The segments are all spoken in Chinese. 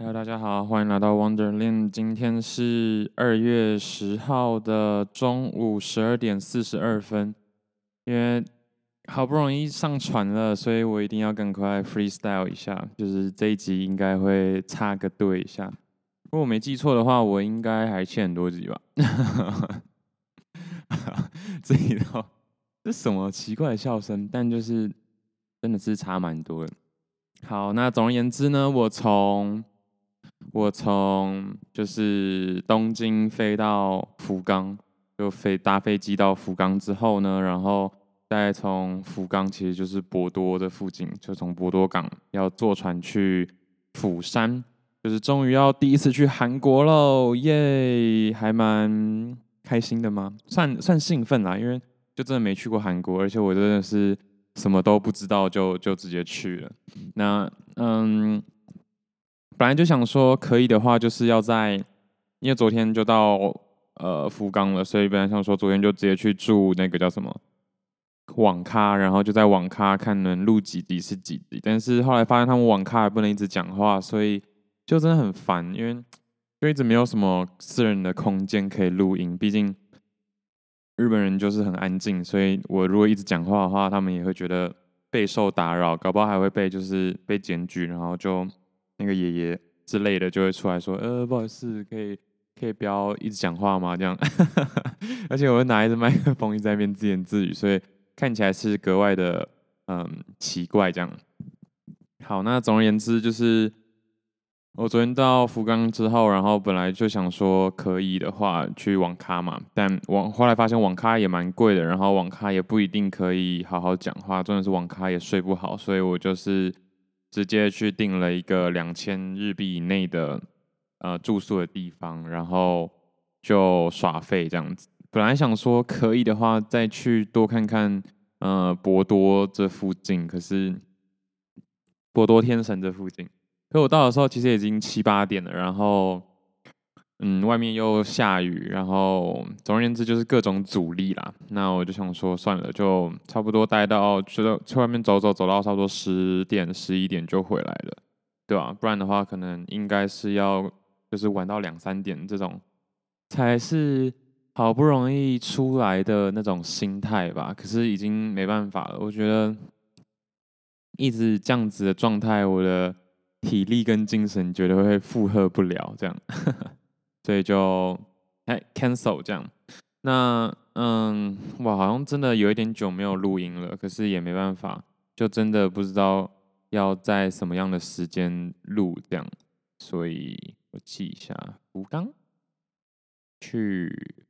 Hello，大家好，欢迎来到 Wonderland。今天是二月十号的中午十二点四十二分。因为好不容易上传了，所以我一定要赶快 freestyle 一下。就是这一集应该会插个队一下。如果我没记错的话，我应该还欠很多集吧。这一套这什么奇怪的笑声？但就是真的是差蛮多的。好，那总而言之呢，我从我从就是东京飞到福冈，就飞搭飞机到福冈之后呢，然后再从福冈其实就是博多的附近，就从博多港要坐船去釜山，就是终于要第一次去韩国喽，耶，还蛮开心的吗？算算兴奋啦，因为就真的没去过韩国，而且我真的是什么都不知道就就直接去了。那嗯。本来就想说可以的话，就是要在，因为昨天就到呃福冈了，所以本来想说昨天就直接去住那个叫什么网咖，然后就在网咖看能录几集是几集。但是后来发现他们网咖也不能一直讲话，所以就真的很烦，因为就一直没有什么私人的空间可以录音。毕竟日本人就是很安静，所以我如果一直讲话的话，他们也会觉得备受打扰，搞不好还会被就是被检举，然后就。那个爷爷之类的就会出来说：“呃，不好意思，可以可以不要一直讲话吗？这样，而且我会拿一支麦克风一直在那边自言自语，所以看起来是格外的嗯奇怪。这样，好，那总而言之就是我昨天到福冈之后，然后本来就想说可以的话去网咖嘛，但网后来发现网咖也蛮贵的，然后网咖也不一定可以好好讲话，真的是网咖也睡不好，所以我就是。直接去订了一个两千日币以内的呃住宿的地方，然后就耍费这样子。本来想说可以的话再去多看看呃博多这附近，可是博多天神这附近，可我到的时候其实已经七八点了，然后。嗯，外面又下雨，然后总而言之就是各种阻力啦。那我就想说，算了，就差不多待到去到去外面走走，走到差不多十点十一点就回来了，对吧？不然的话，可能应该是要就是玩到两三点这种，才是好不容易出来的那种心态吧。可是已经没办法了，我觉得一直这样子的状态，我的体力跟精神绝对会负荷不了，这样。所以就哎 cancel 这样，那嗯，我好像真的有一点久没有录音了，可是也没办法，就真的不知道要在什么样的时间录这样，所以我记一下，吴刚去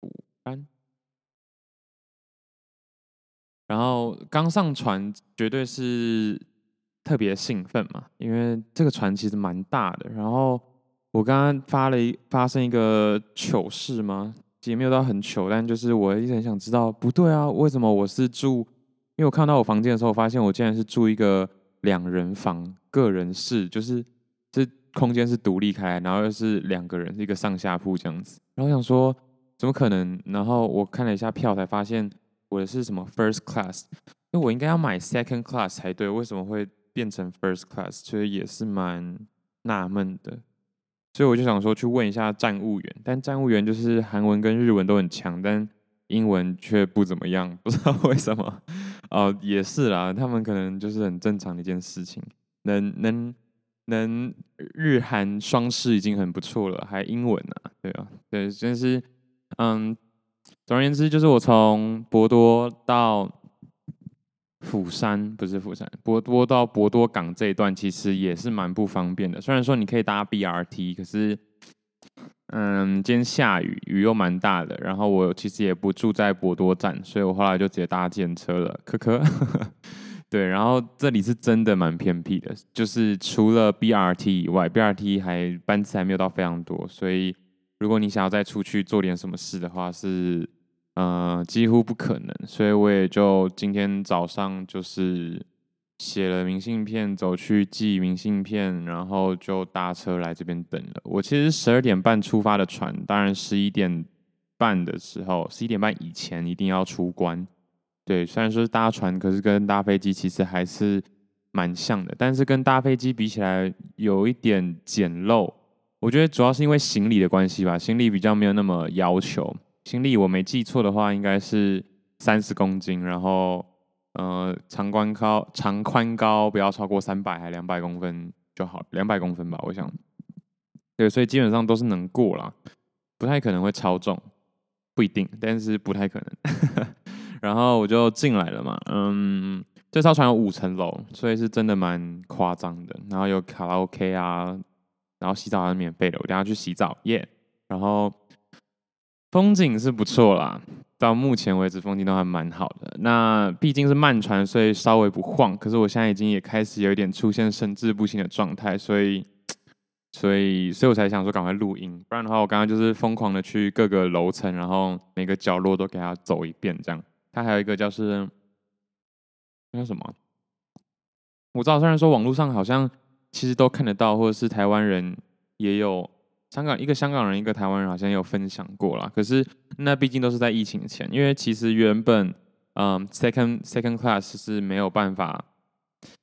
福冈，然后刚上船绝对是特别兴奋嘛，因为这个船其实蛮大的，然后。我刚刚发了一发生一个糗事吗？也没有到很糗，但就是我一直很想知道，不对啊，为什么我是住？因为我看到我房间的时候，发现我竟然是住一个两人房、个人室，就是这空间是独立开来，然后又是两个人，一个上下铺这样子。然后我想说，怎么可能？然后我看了一下票，才发现我的是什么 first class，因为我应该要买 second class 才对，为什么会变成 first class？其实也是蛮纳闷的。所以我就想说去问一下站务员，但站务员就是韩文跟日文都很强，但英文却不怎么样，不知道 为什么。哦，也是啦，他们可能就是很正常的一件事情，能能能日韩双师已经很不错了，还英文啊，对啊，对，真是，嗯，总而言之，就是我从博多到。釜山不是釜山，博多到博多港这一段其实也是蛮不方便的。虽然说你可以搭 BRT，可是，嗯，今天下雨，雨又蛮大的。然后我其实也不住在博多站，所以我后来就直接搭电车了。可可，对，然后这里是真的蛮偏僻的，就是除了 BRT 以外，BRT 还班次还没有到非常多，所以如果你想要再出去做点什么事的话，是。呃，几乎不可能，所以我也就今天早上就是写了明信片，走去寄明信片，然后就搭车来这边等了。我其实十二点半出发的船，当然十一点半的时候，十一点半以前一定要出关。对，虽然说是搭船，可是跟搭飞机其实还是蛮像的，但是跟搭飞机比起来有一点简陋。我觉得主要是因为行李的关系吧，行李比较没有那么要求。行李我没记错的话，应该是三十公斤，然后呃长宽高长宽高不要超过三百还两百公分就好，两百公分吧，我想。对，所以基本上都是能过啦，不太可能会超重，不一定，但是不太可能。然后我就进来了嘛，嗯，这艘船有五层楼，所以是真的蛮夸张的。然后有卡拉 OK 啊。然后洗澡还是免费的，我等下去洗澡，耶、然后风景是不错啦，到目前为止风景都还蛮好的。那毕竟是慢船，所以稍微不晃。可是我现在已经也开始有一点出现神志不清的状态，所以，所以，所以我才想说赶快录音，不然的话我刚刚就是疯狂的去各个楼层，然后每个角落都给它走一遍，这样。它还有一个叫是那叫什么？我知道，虽然说网络上好像。其实都看得到，或者是台湾人也有香港一个香港人，一个台湾人好像有分享过啦。可是那毕竟都是在疫情前，因为其实原本嗯 second second class 是没有办法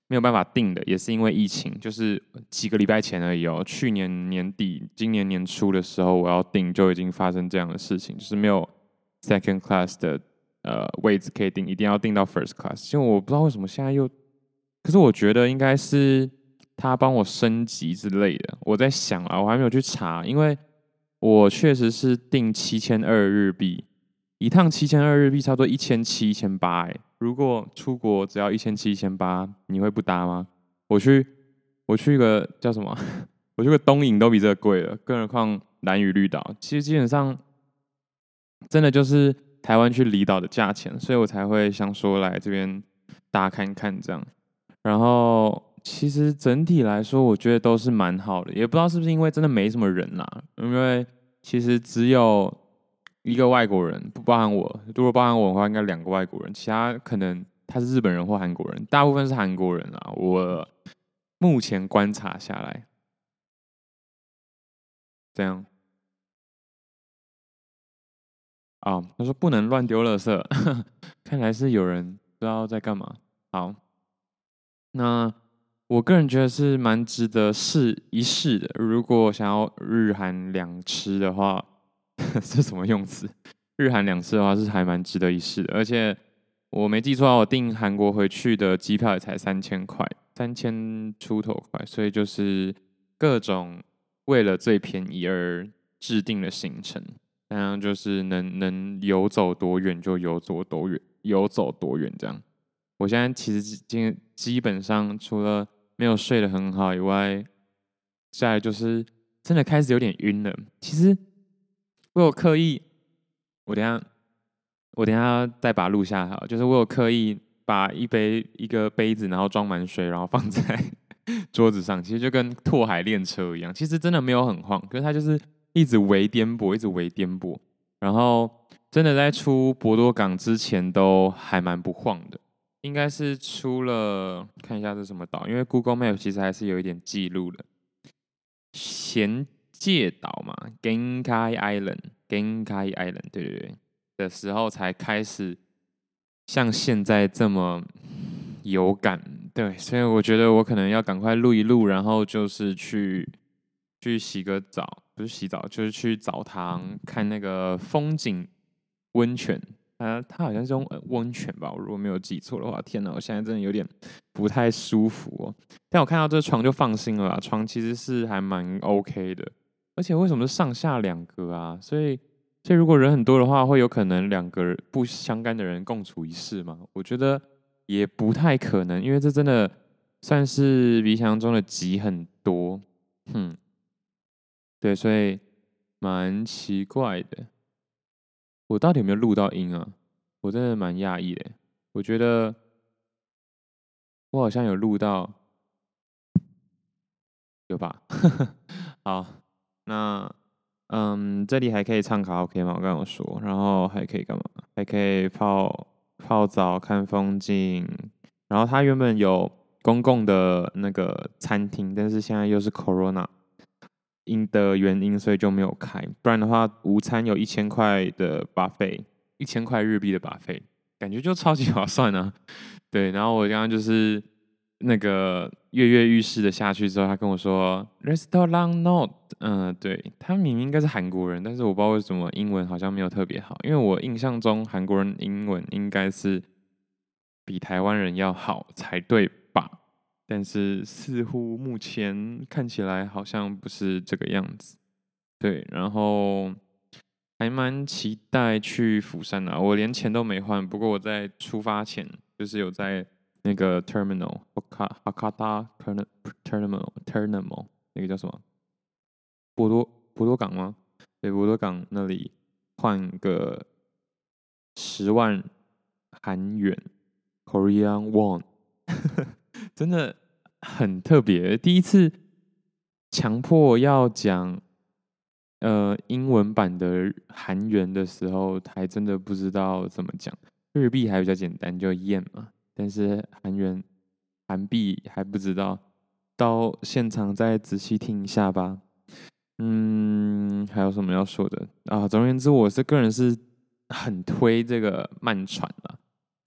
没有办法订的，也是因为疫情，就是几个礼拜前而已哦。去年年底、今年年初的时候，我要订就已经发生这样的事情，就是没有 second class 的呃位置可以订，一定要订到 first class。因为我不知道为什么现在又，可是我觉得应该是。他帮我升级之类的，我在想啊，我还没有去查，因为我确实是订七千二日币，一趟七千二日币，差不多一千七、一千八。哎，如果出国只要一千七、一千八，你会不搭吗？我去，我去一个叫什么？我去个东瀛都比这个贵了，更何况兰屿绿岛，其实基本上真的就是台湾去离岛的价钱，所以我才会想说来这边搭看看这样，然后。其实整体来说，我觉得都是蛮好的，也不知道是不是因为真的没什么人啦。因为其实只有一个外国人，不包含我。如果包含我的话，应该两个外国人，其他可能他是日本人或韩国人，大部分是韩国人啦。我目前观察下来，这样。啊、他说不能乱丢垃圾，看来是有人不知道在干嘛。好，那。我个人觉得是蛮值得试一试的。如果想要日韩两吃的话，是什么用词？日韩两吃的话是还蛮值得一试的。而且我没记错啊，我订韩国回去的机票也才三千块，三千出头块，所以就是各种为了最便宜而制定的行程，那样就是能能游走多远就游走多远，游走多远这样。我现在其实今基本上除了没有睡得很好以外，再来就是真的开始有点晕了。其实我有刻意，我等下我等下再把它录下好，就是我有刻意把一杯一个杯子，然后装满水，然后放在桌子上，其实就跟拓海练车一样。其实真的没有很晃，可是它就是一直微颠簸，一直微颠簸。然后真的在出博多港之前都还蛮不晃的。应该是出了，看一下是什么岛，因为 Google Map 其实还是有一点记录的。咸界岛嘛，Genkai Island，Genkai Island，对对对，的时候才开始像现在这么有感，对，所以我觉得我可能要赶快录一录，然后就是去去洗个澡，不是洗澡，就是去澡堂看那个风景温泉。它它好像是用温泉吧，我如果没有记错的话。天哪，我现在真的有点不太舒服哦。但我看到这床就放心了，床其实是还蛮 OK 的。而且为什么是上下两个啊？所以所以如果人很多的话，会有可能两个不相干的人共处一室吗？我觉得也不太可能，因为这真的算是比想中的挤很多。哼，对，所以蛮奇怪的。我到底有没有录到音啊？我真的蛮讶异的。我觉得我好像有录到，有吧？好，那嗯，这里还可以唱卡拉 OK 吗？我刚刚说，然后还可以干嘛？还可以泡泡澡、看风景。然后它原本有公共的那个餐厅，但是现在又是 Corona。因的原因，所以就没有开。不然的话，午餐有一千块的 buffet，一千块日币的 buffet，感觉就超级划算、啊。对，然后我刚刚就是那个跃跃欲试的下去之后，他跟我说 Restaurant not” 嗯，对，他明明应该是韩国人，但是我不知道为什么英文好像没有特别好，因为我印象中韩国人英文应该是比台湾人要好才对？但是似乎目前看起来好像不是这个样子，对，然后还蛮期待去釜山的，我连钱都没换，不过我在出发前就是有在。那个 terminal，哈哈卡塔 terminal，terminal 那个叫什么？博多博多港吗？对，博多港那里换个十万韩元，Korean won，真的很特别。第一次强迫要讲呃英文版的韩元的时候，还真的不知道怎么讲。日币还比较简单，就 yen 嘛。但是韩元、韩币还不知道，到现场再仔细听一下吧。嗯，还有什么要说的啊？总而言之，我是个人是很推这个慢船。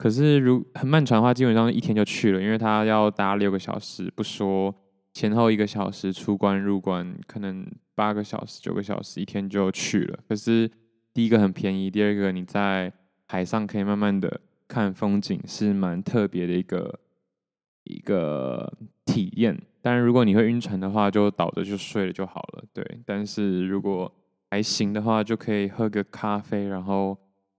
可是如很慢船的话，基本上一天就去了，因为它要搭六个小时，不说前后一个小时出关入关，可能八个小时、九个小时，一天就去了。可是第一个很便宜，第二个你在海上可以慢慢的。看风景是蛮特别的一个一个体验，当然如果你会晕船的话，就倒着就睡了就好了。对，但是如果还行的话，就可以喝个咖啡，然后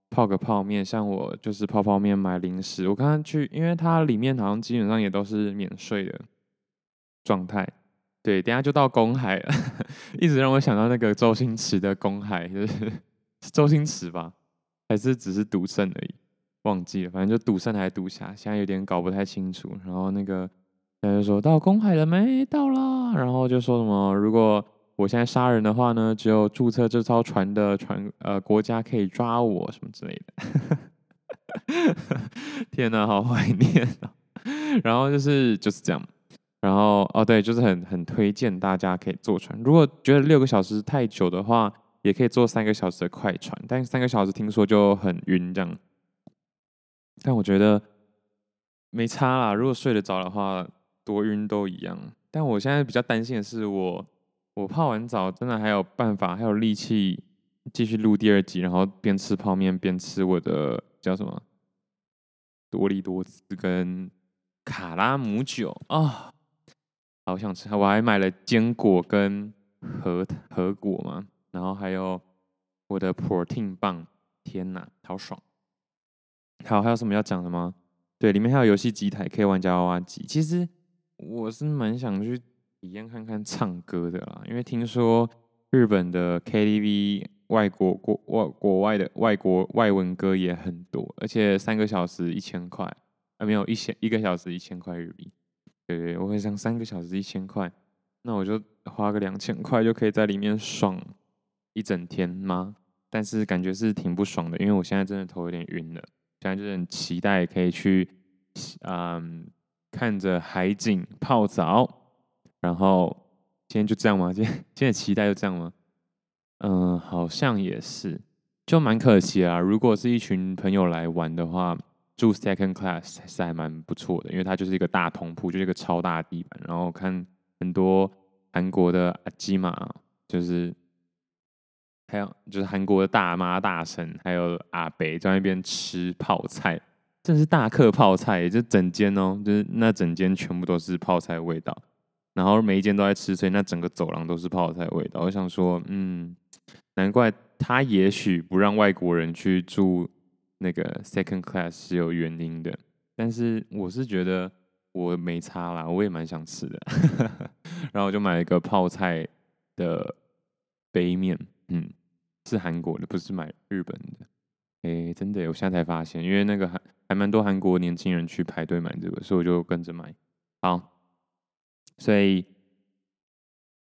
泡个泡面。像我就是泡泡面买零食。我刚刚去，因为它里面好像基本上也都是免税的状态。对，等下就到公海了，一直让我想到那个周星驰的公海，就是是周星驰吧？还是只是赌圣而已？忘记了，反正就赌圣还是赌侠，现在有点搞不太清楚。然后那个他就说到公海了没？到了。然后就说什么，如果我现在杀人的话呢，只有注册这艘船的船呃国家可以抓我什么之类的。天哪，好怀念哦。然后就是就是这样。然后哦对，就是很很推荐大家可以坐船。如果觉得六个小时太久的话，也可以坐三个小时的快船。但三个小时听说就很晕这样。但我觉得没差啦，如果睡得着的话，多晕都一样。但我现在比较担心的是我，我泡完澡真的还有办法，还有力气继续录第二集，然后边吃泡面边吃我的叫什么多力多斯跟卡拉姆酒啊、好想吃！我还买了坚果跟核核果嘛，然后还有我的 protein 棒，天哪，好爽！好，还有什么要讲的吗？对，里面还有游戏机台，可以玩夹娃娃机。其实我是蛮想去体验看看唱歌的啦，因为听说日本的 KTV 外国国外国外的外国外文歌也很多，而且三个小时一千块，啊没有一千一个小时一千块日币。对对，我会想三个小时一千块，那我就花个两千块就可以在里面爽一整天吗？但是感觉是挺不爽的，因为我现在真的头有点晕了。现在就是很期待可以去，嗯，看着海景泡澡，然后今天就这样吗？今天今天期待就这样吗？嗯，好像也是，就蛮可惜啊。如果是一群朋友来玩的话，住 second class 还是还蛮不错的，因为它就是一个大通铺，就是一个超大地板，然后看很多韩国的阿基玛，就是。还有就是韩国的大妈大婶，还有阿北在那边吃泡菜，真是大客泡菜，就整间哦，就是那整间全部都是泡菜的味道，然后每一间都在吃，所以那整个走廊都是泡菜味道。我想说，嗯，难怪他也许不让外国人去住那个 second class 是有原因的，但是我是觉得我没差啦，我也蛮想吃的，然后我就买了一个泡菜的杯面。嗯，是韩国的，不是买日本的。哎、真的，我现在才发现，因为那个还还蛮多韩国年轻人去排队买这个，所以我就跟着买。好，所以，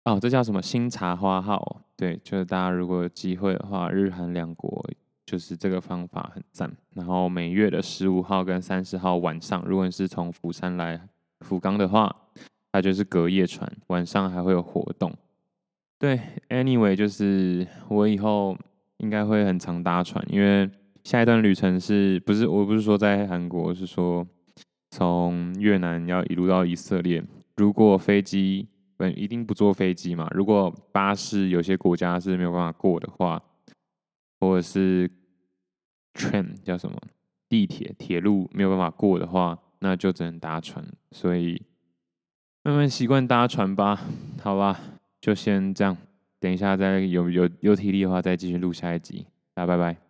哦，这叫什么新茶花号？对，就是大家如果有机会的话，日韩两国就是这个方法很赞。然后每月的十五号跟三十号晚上，如果你是从釜山来福冈的话，它就是隔夜船，晚上还会有活动。对，anyway，就是我以后应该会很常搭船，因为下一段旅程是不是我不是说在韩国，是说从越南要一路到以色列，如果飞机，不一定不坐飞机嘛。如果巴士有些国家是没有办法过的话，或者是 train 叫什么地铁铁路没有办法过的话，那就只能搭船。所以慢慢习惯搭船吧。好吧，就先这样。等一下再有有有体力的话，再继续录下一集。大家拜拜。